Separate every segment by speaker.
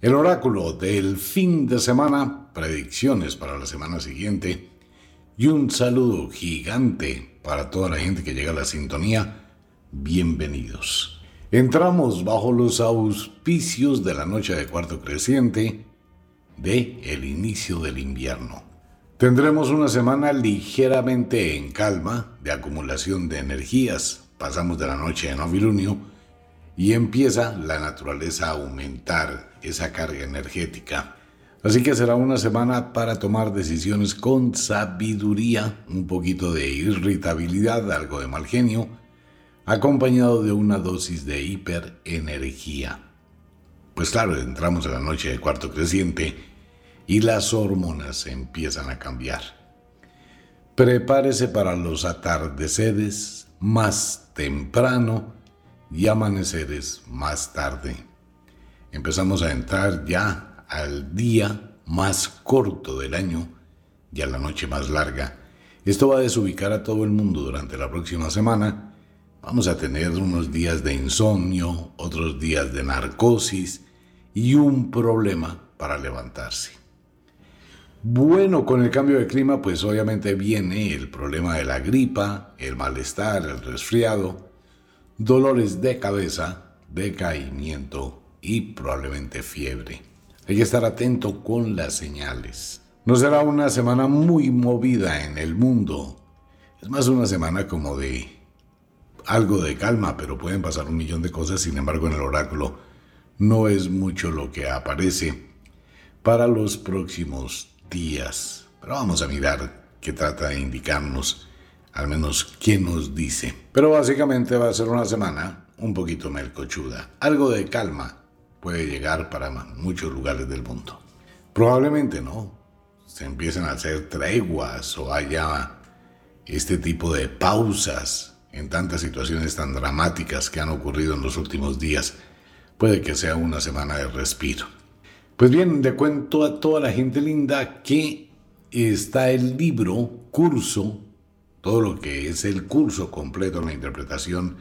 Speaker 1: El oráculo del fin de semana, predicciones para la semana siguiente y un saludo gigante para toda la gente que llega a la sintonía. Bienvenidos. Entramos bajo los auspicios de la noche de cuarto creciente de el inicio del invierno. Tendremos una semana ligeramente en calma de acumulación de energías. Pasamos de la noche de novilunio y empieza la naturaleza a aumentar esa carga energética. Así que será una semana para tomar decisiones con sabiduría, un poquito de irritabilidad, algo de mal genio, acompañado de una dosis de hiperenergía. Pues claro, entramos en la noche de cuarto creciente y las hormonas empiezan a cambiar. Prepárese para los atardeceres más temprano y amaneceres más tarde. Empezamos a entrar ya al día más corto del año y a la noche más larga. Esto va a desubicar a todo el mundo durante la próxima semana. Vamos a tener unos días de insomnio, otros días de narcosis y un problema para levantarse. Bueno, con el cambio de clima, pues obviamente viene el problema de la gripa, el malestar, el resfriado, dolores de cabeza, decaimiento y probablemente fiebre. Hay que estar atento con las señales. No será una semana muy movida en el mundo. Es más una semana como de algo de calma, pero pueden pasar un millón de cosas. Sin embargo, en el oráculo no es mucho lo que aparece para los próximos días. Pero vamos a mirar qué trata de indicarnos, al menos qué nos dice. Pero básicamente va a ser una semana un poquito melcochuda. Algo de calma puede llegar para muchos lugares del mundo. Probablemente no. Se empiecen a hacer treguas o haya este tipo de pausas en tantas situaciones tan dramáticas que han ocurrido en los últimos días. Puede que sea una semana de respiro. Pues bien, le cuento a toda la gente linda que está el libro, curso, todo lo que es el curso completo en la interpretación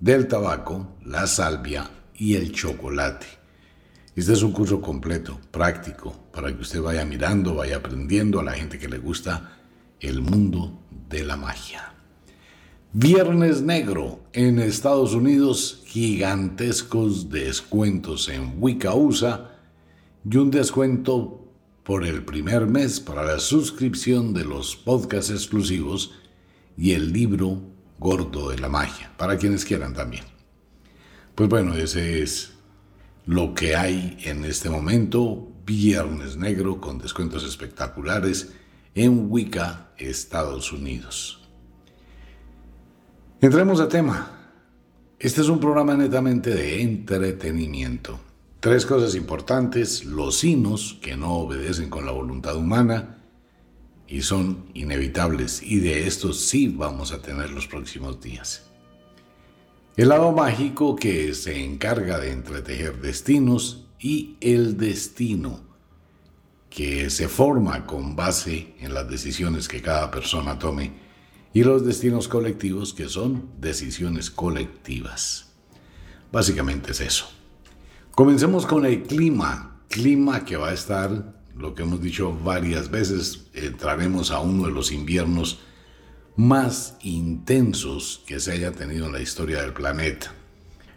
Speaker 1: del tabaco, la salvia y el chocolate. Este es un curso completo, práctico, para que usted vaya mirando, vaya aprendiendo a la gente que le gusta el mundo de la magia. Viernes Negro en Estados Unidos, gigantescos descuentos en Wicca USA y un descuento por el primer mes para la suscripción de los podcasts exclusivos y el libro gordo de la magia, para quienes quieran también. Pues bueno, ese es lo que hay en este momento, Viernes Negro con descuentos espectaculares en Wicca, Estados Unidos. Entremos a tema. Este es un programa netamente de entretenimiento. Tres cosas importantes, los sinos que no obedecen con la voluntad humana y son inevitables y de estos sí vamos a tener los próximos días. El lado mágico que se encarga de entretejer destinos y el destino que se forma con base en las decisiones que cada persona tome y los destinos colectivos que son decisiones colectivas. Básicamente es eso. Comencemos con el clima, clima que va a estar, lo que hemos dicho varias veces, entraremos a uno de los inviernos más intensos que se haya tenido en la historia del planeta.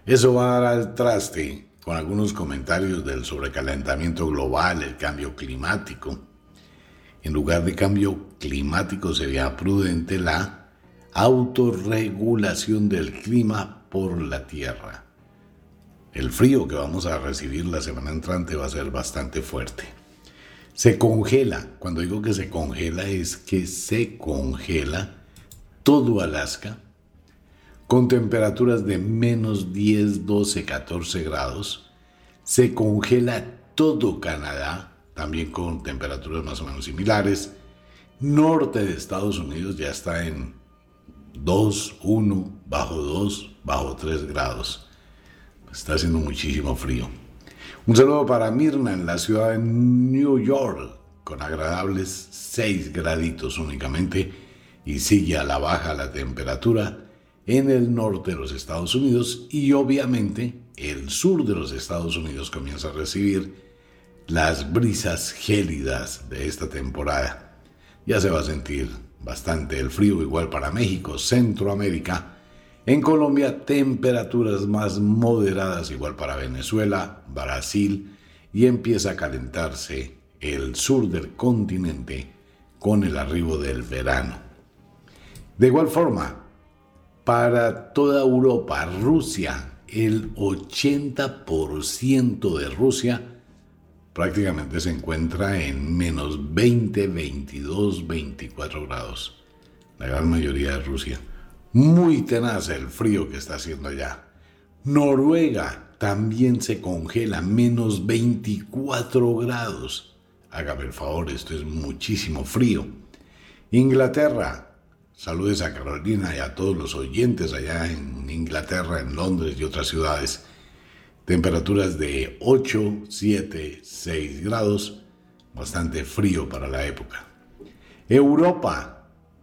Speaker 1: Eso va a dar al traste con algunos comentarios del sobrecalentamiento global, el cambio climático. En lugar de cambio climático sería prudente la autorregulación del clima por la Tierra. El frío que vamos a recibir la semana entrante va a ser bastante fuerte. Se congela, cuando digo que se congela es que se congela todo Alaska con temperaturas de menos 10, 12, 14 grados. Se congela todo Canadá, también con temperaturas más o menos similares. Norte de Estados Unidos ya está en 2, 1, bajo 2, bajo 3 grados. Está haciendo muchísimo frío. Un saludo para Mirna en la ciudad de New York, con agradables 6 graditos únicamente, y sigue a la baja la temperatura en el norte de los Estados Unidos y obviamente el sur de los Estados Unidos comienza a recibir las brisas gélidas de esta temporada. Ya se va a sentir bastante el frío igual para México, Centroamérica, en Colombia, temperaturas más moderadas igual para Venezuela, Brasil y empieza a calentarse el sur del continente con el arribo del verano. De igual forma, para toda Europa, Rusia, el 80% de Rusia prácticamente se encuentra en menos 20, 22, 24 grados. La gran mayoría de Rusia. Muy tenaz el frío que está haciendo allá. Noruega también se congela, menos 24 grados. Hágame el favor, esto es muchísimo frío. Inglaterra, saludes a Carolina y a todos los oyentes allá en Inglaterra, en Londres y otras ciudades. Temperaturas de 8, 7, 6 grados, bastante frío para la época. Europa,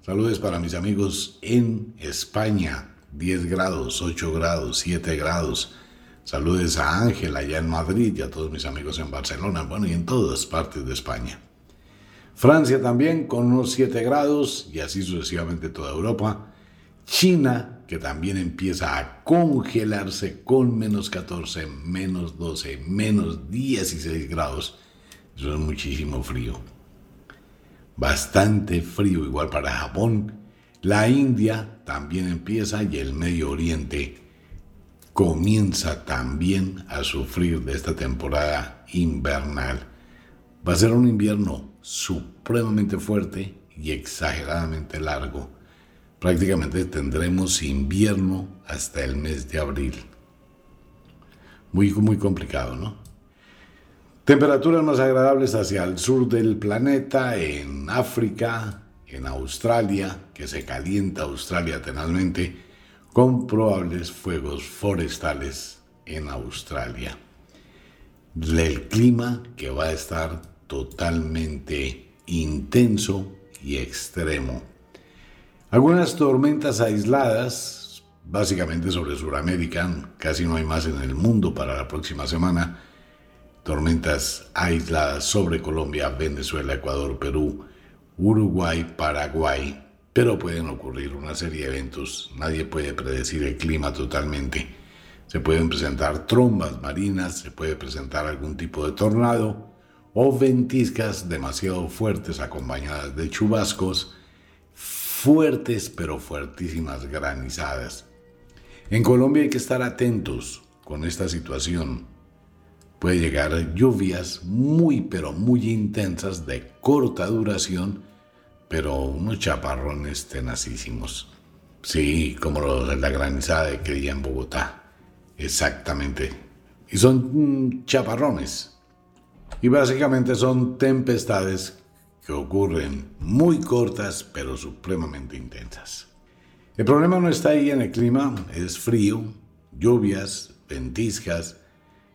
Speaker 1: Saludos para mis amigos en España, 10 grados, 8 grados, 7 grados. Saludos a Ángel allá en Madrid y a todos mis amigos en Barcelona, bueno, y en todas partes de España. Francia también con unos 7 grados y así sucesivamente toda Europa. China, que también empieza a congelarse con menos 14, menos 12, menos 16 grados. Eso es muchísimo frío bastante frío igual para Japón. La India también empieza y el Medio Oriente comienza también a sufrir de esta temporada invernal. Va a ser un invierno supremamente fuerte y exageradamente largo. Prácticamente tendremos invierno hasta el mes de abril. Muy, muy complicado, ¿no? Temperaturas más agradables hacia el sur del planeta, en África, en Australia, que se calienta Australia tenazmente, con probables fuegos forestales en Australia. El clima que va a estar totalmente intenso y extremo. Algunas tormentas aisladas, básicamente sobre Sudamérica, casi no hay más en el mundo para la próxima semana, tormentas aisladas sobre Colombia, Venezuela, Ecuador, Perú, Uruguay, Paraguay, pero pueden ocurrir una serie de eventos. Nadie puede predecir el clima totalmente. Se pueden presentar trombas marinas, se puede presentar algún tipo de tornado o ventiscas demasiado fuertes acompañadas de chubascos, fuertes pero fuertísimas granizadas. En Colombia hay que estar atentos con esta situación puede llegar lluvias muy pero muy intensas de corta duración, pero unos chaparrones tenacísimos. Sí, como la granizada que día en Bogotá. Exactamente. Y son mm, chaparrones. Y básicamente son tempestades que ocurren muy cortas pero supremamente intensas. El problema no está ahí en el clima, es frío, lluvias, ventiscas,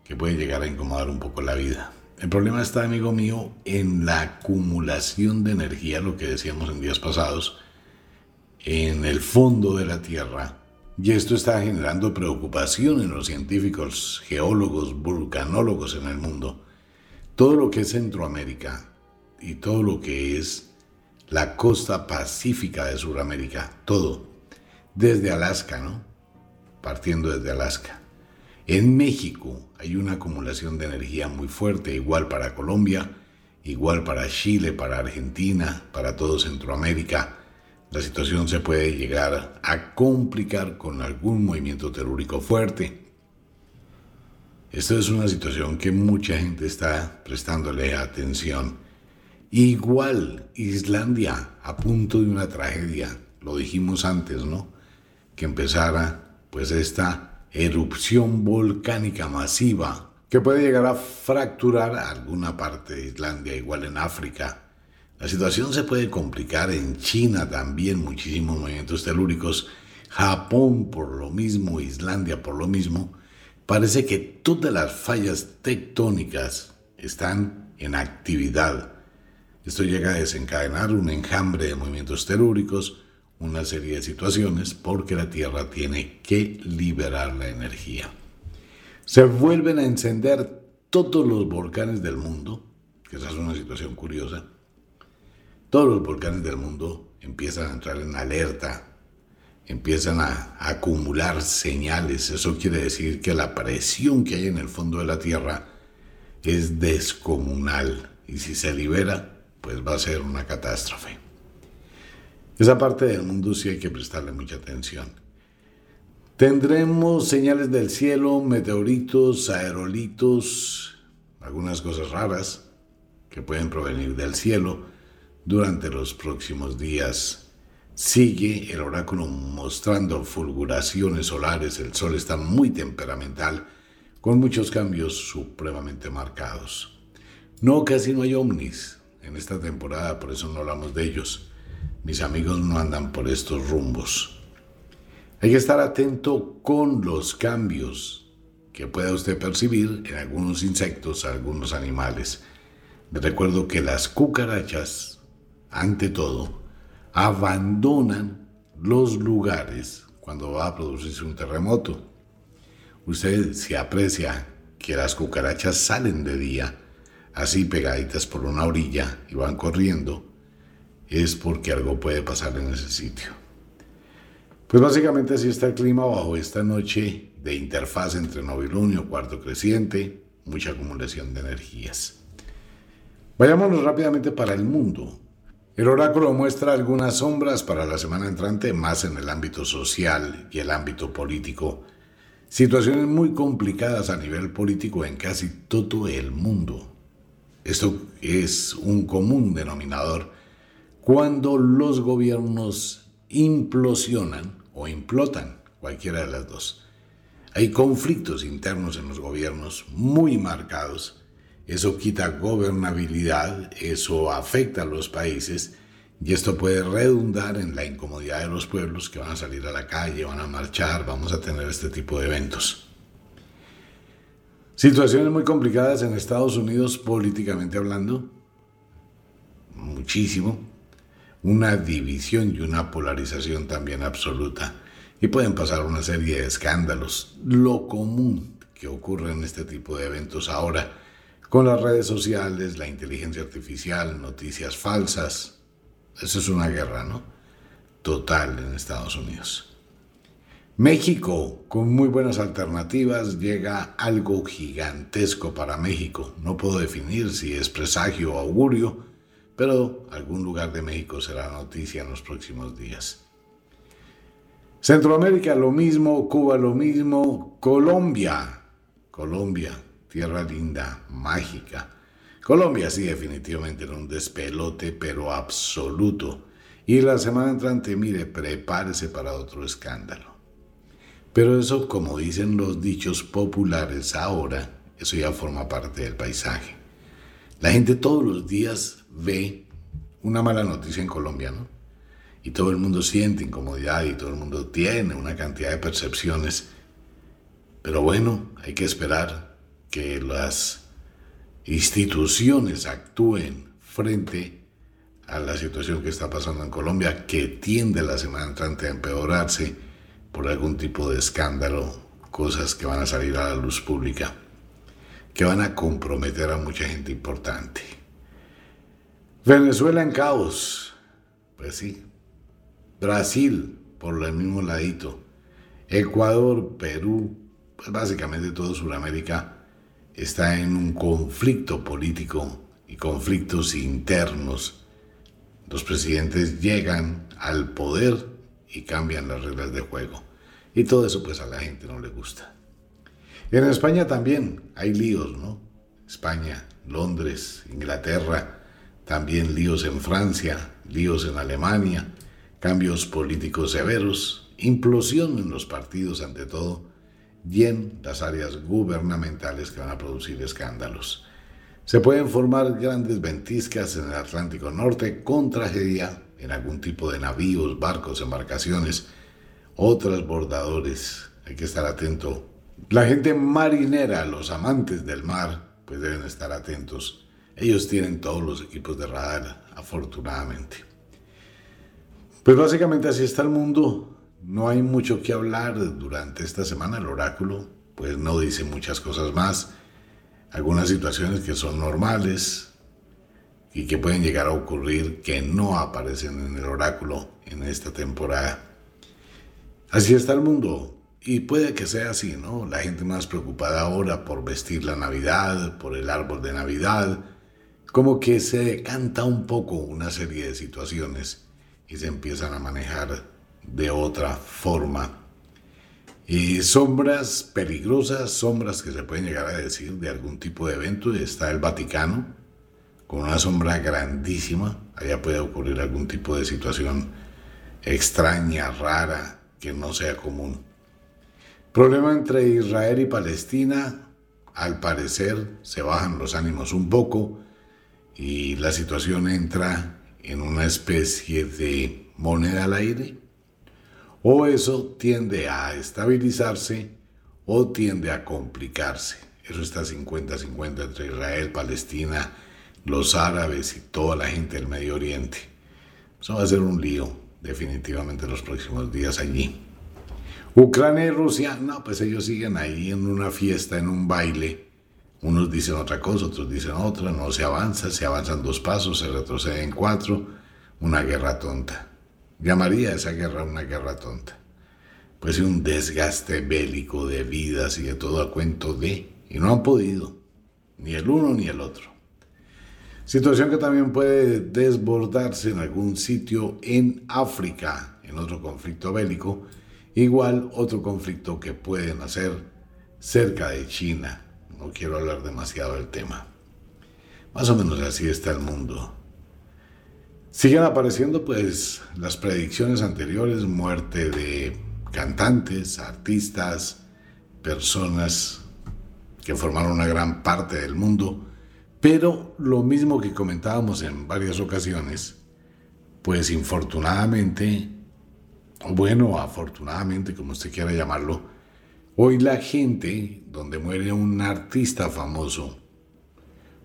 Speaker 1: que puede llegar a incomodar un poco la vida. El problema está, amigo mío, en la acumulación de energía, lo que decíamos en días pasados, en el fondo de la Tierra. Y esto está generando preocupación en los científicos, geólogos, vulcanólogos en el mundo. Todo lo que es Centroamérica y todo lo que es la costa pacífica de Sudamérica, todo, desde Alaska, ¿no? Partiendo desde Alaska En México hay una acumulación de energía muy fuerte, igual para Colombia, igual para Chile, para Argentina, para todo Centroamérica. La situación se puede llegar a complicar con algún movimiento telúrico fuerte. Esto es una situación que mucha gente está prestándole atención. Igual Islandia a punto de una tragedia, lo dijimos antes, ¿no? Que empezara pues esta erupción volcánica masiva que puede llegar a fracturar alguna parte de Islandia, igual en África. La situación se puede complicar en China también, muchísimos movimientos telúricos, Japón por lo mismo, Islandia por lo mismo. Parece que todas las fallas tectónicas están en actividad. Esto llega a desencadenar un enjambre de movimientos telúricos, una serie de situaciones porque la Tierra tiene que liberar la energía. Se vuelven a encender todos los volcanes del mundo, que esa es una situación curiosa. Todos los volcanes del mundo empiezan a entrar en alerta, empiezan a, acumular señales. Eso quiere decir que la presión que hay en el fondo de la Tierra es descomunal y si se libera, pues va a ser una catástrofe. Esa parte del mundo sí hay que prestarle mucha atención. Tendremos señales del cielo, meteoritos, aerolitos, algunas cosas raras que pueden provenir del cielo durante los próximos días. Sigue el oráculo mostrando fulguraciones solares, el sol está muy temperamental, con muchos cambios supremamente marcados. No, casi no hay ovnis en esta temporada, por eso no hablamos de ellos. Mis amigos no andan por estos rumbos. Hay que estar atento con los cambios que pueda usted percibir en algunos insectos, algunos animales. Les recuerdo que las cucarachas, ante todo, abandonan los lugares cuando va a producirse un terremoto. Usted se aprecia que las cucarachas salen de día, así pegaditas por una orilla y van corriendo, es porque algo puede pasar en ese sitio. Pues básicamente así está el clima bajo esta noche de interfaz entre novilunio, cuarto creciente, mucha acumulación de energías. Vayámonos rápidamente para el mundo. El oráculo muestra algunas sombras para la semana entrante, más en el ámbito social y el ámbito político. Situaciones muy complicadas a nivel político en casi todo el mundo. Esto es un común denominador cuando los gobiernos implosionan o implotan, cualquiera de las dos. Hay conflictos internos en los gobiernos muy marcados. Eso quita gobernabilidad, eso afecta a los países y esto puede redundar en la incomodidad de los pueblos que van a salir a la calle, van a marchar, vamos a tener este tipo de eventos. Situaciones muy complicadas en Estados Unidos políticamente hablando, muchísimo una división y una polarización también absoluta. Y pueden pasar una serie de escándalos, lo común que ocurre en este tipo de eventos ahora, con las redes sociales, la inteligencia artificial, noticias falsas. Eso es una guerra, ¿no? Total en Estados Unidos. México, con muy buenas alternativas, llega algo gigantesco para México. No puedo definir si es presagio o augurio, pero algún lugar de México será noticia en los próximos días. Centroamérica lo mismo, Cuba lo mismo, Colombia, Colombia, tierra linda, mágica. Colombia sí definitivamente era un despelote, pero absoluto. Y la semana entrante, mire, prepárese para otro escándalo. Pero eso, como dicen los dichos populares ahora, eso ya forma parte del paisaje. La gente todos los días ve una mala noticia en Colombia, ¿no? Y todo el mundo siente incomodidad y todo el mundo tiene una cantidad de percepciones. Pero bueno, hay que esperar que las instituciones actúen frente a la situación que está pasando en Colombia, que tiende la semana entrante a empeorarse por algún tipo de escándalo, cosas que van a salir a la luz pública, que van a comprometer a mucha gente importante. Venezuela en caos. Pues sí. Brasil por el mismo ladito. Ecuador, Perú, pues básicamente todo Sudamérica está en un conflicto político y conflictos internos. Los presidentes llegan al poder y cambian las reglas de juego. Y todo eso pues a la gente no le gusta. en España también hay líos, ¿no? España, Londres, Inglaterra, también líos en Francia, líos en Alemania, cambios políticos severos, implosión en los partidos ante todo, y en las áreas gubernamentales que van a producir escándalos. Se pueden formar grandes ventiscas en el Atlántico Norte con tragedia en algún tipo de navíos, barcos, embarcaciones o transbordadores. Hay que estar atento. La gente marinera, los amantes del mar, pues deben estar atentos. Ellos tienen todos los equipos de radar, afortunadamente. Pues básicamente así está el mundo. No hay mucho que hablar durante esta semana. El oráculo pues no dice muchas cosas más. Algunas situaciones que son normales y que pueden llegar a ocurrir que no aparecen en el oráculo en esta temporada. Así está el mundo. Y puede que sea así, ¿no? La gente más preocupada ahora por vestir la Navidad, por el árbol de Navidad, como que se decanta un poco una serie de situaciones y se empiezan a manejar de otra forma. Y sombras peligrosas, sombras que se pueden llegar a decir de algún tipo de evento. Está el Vaticano, con una sombra grandísima. Allá puede ocurrir algún tipo de situación extraña, rara, que no sea común. Problema entre Israel y Palestina. Al parecer se bajan los ánimos un poco y la situación entra en una especie de moneda al aire o eso tiende a estabilizarse o tiende a complicarse. Eso está 50-50 entre Israel, Palestina, los árabes y toda la gente del Medio Oriente. Eso va a ser un lío definitivamente los próximos días allí. Ucrania y Rusia, no, pues ellos siguen ahí en una fiesta, en un baile. Unos dicen otra cosa, otros dicen otra, no se avanza, se avanzan dos pasos, se retroceden cuatro, una guerra tonta. Llamaría esa guerra una guerra tonta. Pues un desgaste bélico de vidas y de todo a cuento de, y no han podido, ni el uno ni el otro. Situación que también puede desbordarse en algún sitio en África, en otro conflicto bélico, igual otro conflicto que puede nacer cerca de China. No quiero hablar demasiado del tema. Más o menos así está el mundo. Siguen apareciendo pues las predicciones anteriores, muerte de cantantes, artistas, personas que formaron una gran parte del mundo, pero lo mismo que comentábamos en varias ocasiones, pues infortunadamente, o bueno, afortunadamente, como usted quiera llamarlo, hoy la gente, donde muere un artista famoso,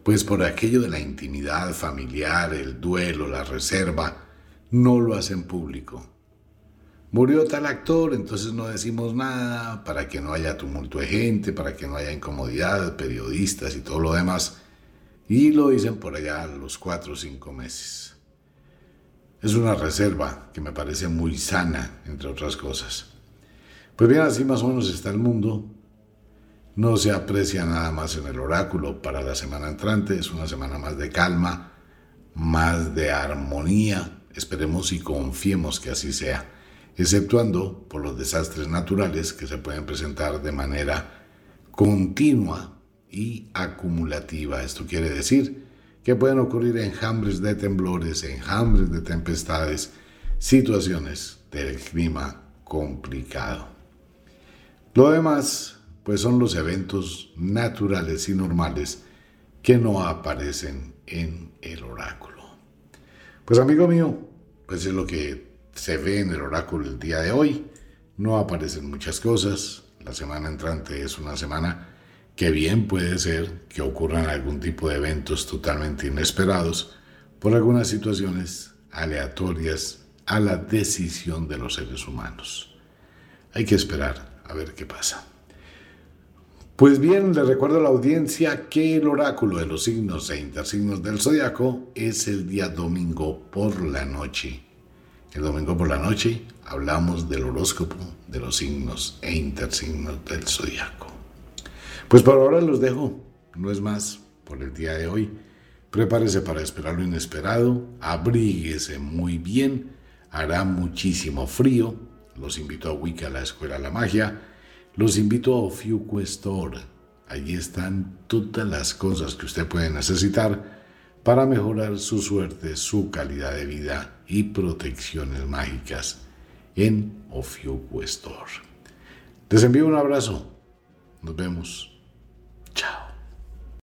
Speaker 1: pues por aquello de la intimidad familiar, el duelo, la reserva, no lo hacen público. Murió tal actor, entonces no decimos nada para que no haya tumulto de gente, para que no haya incomodidad, periodistas y todo lo demás. Y lo dicen por allá los cuatro o cinco meses. Es una reserva que me parece muy sana, entre otras cosas. Pues bien, así más o menos está el mundo. No se aprecia nada más en el oráculo para la semana entrante, es una semana más de calma, más de armonía, esperemos y confiemos que así sea, exceptuando por los desastres naturales que se pueden presentar de manera continua y acumulativa. Esto quiere decir que pueden ocurrir enjambres de temblores, enjambres de tempestades, situaciones del clima complicado. Lo demás pues son los eventos naturales y normales que no aparecen en el oráculo. Pues amigo mío, pues es lo que se ve en el oráculo el día de hoy. No aparecen muchas cosas. La semana entrante es una semana que bien puede ser que ocurran algún tipo de eventos totalmente inesperados por algunas situaciones aleatorias a la decisión de los seres humanos. Hay que esperar a ver qué pasa. Pues bien, le recuerdo a la audiencia que el oráculo de los signos e intersignos del zodiaco es el día domingo por la noche. El domingo por la noche hablamos del horóscopo, de los signos e intersignos del zodiaco. Pues por ahora los dejo, no es más por el día de hoy. Prepárese para esperar lo inesperado, abríguese muy bien, hará muchísimo frío. Los invito a Wicca, la Escuela de la Magia. Los invito a Ofiuco Store. Allí están todas las cosas que usted puede necesitar para mejorar su suerte, su calidad de vida y protecciones mágicas en Ofiuco Store. Les envío un abrazo. Nos vemos.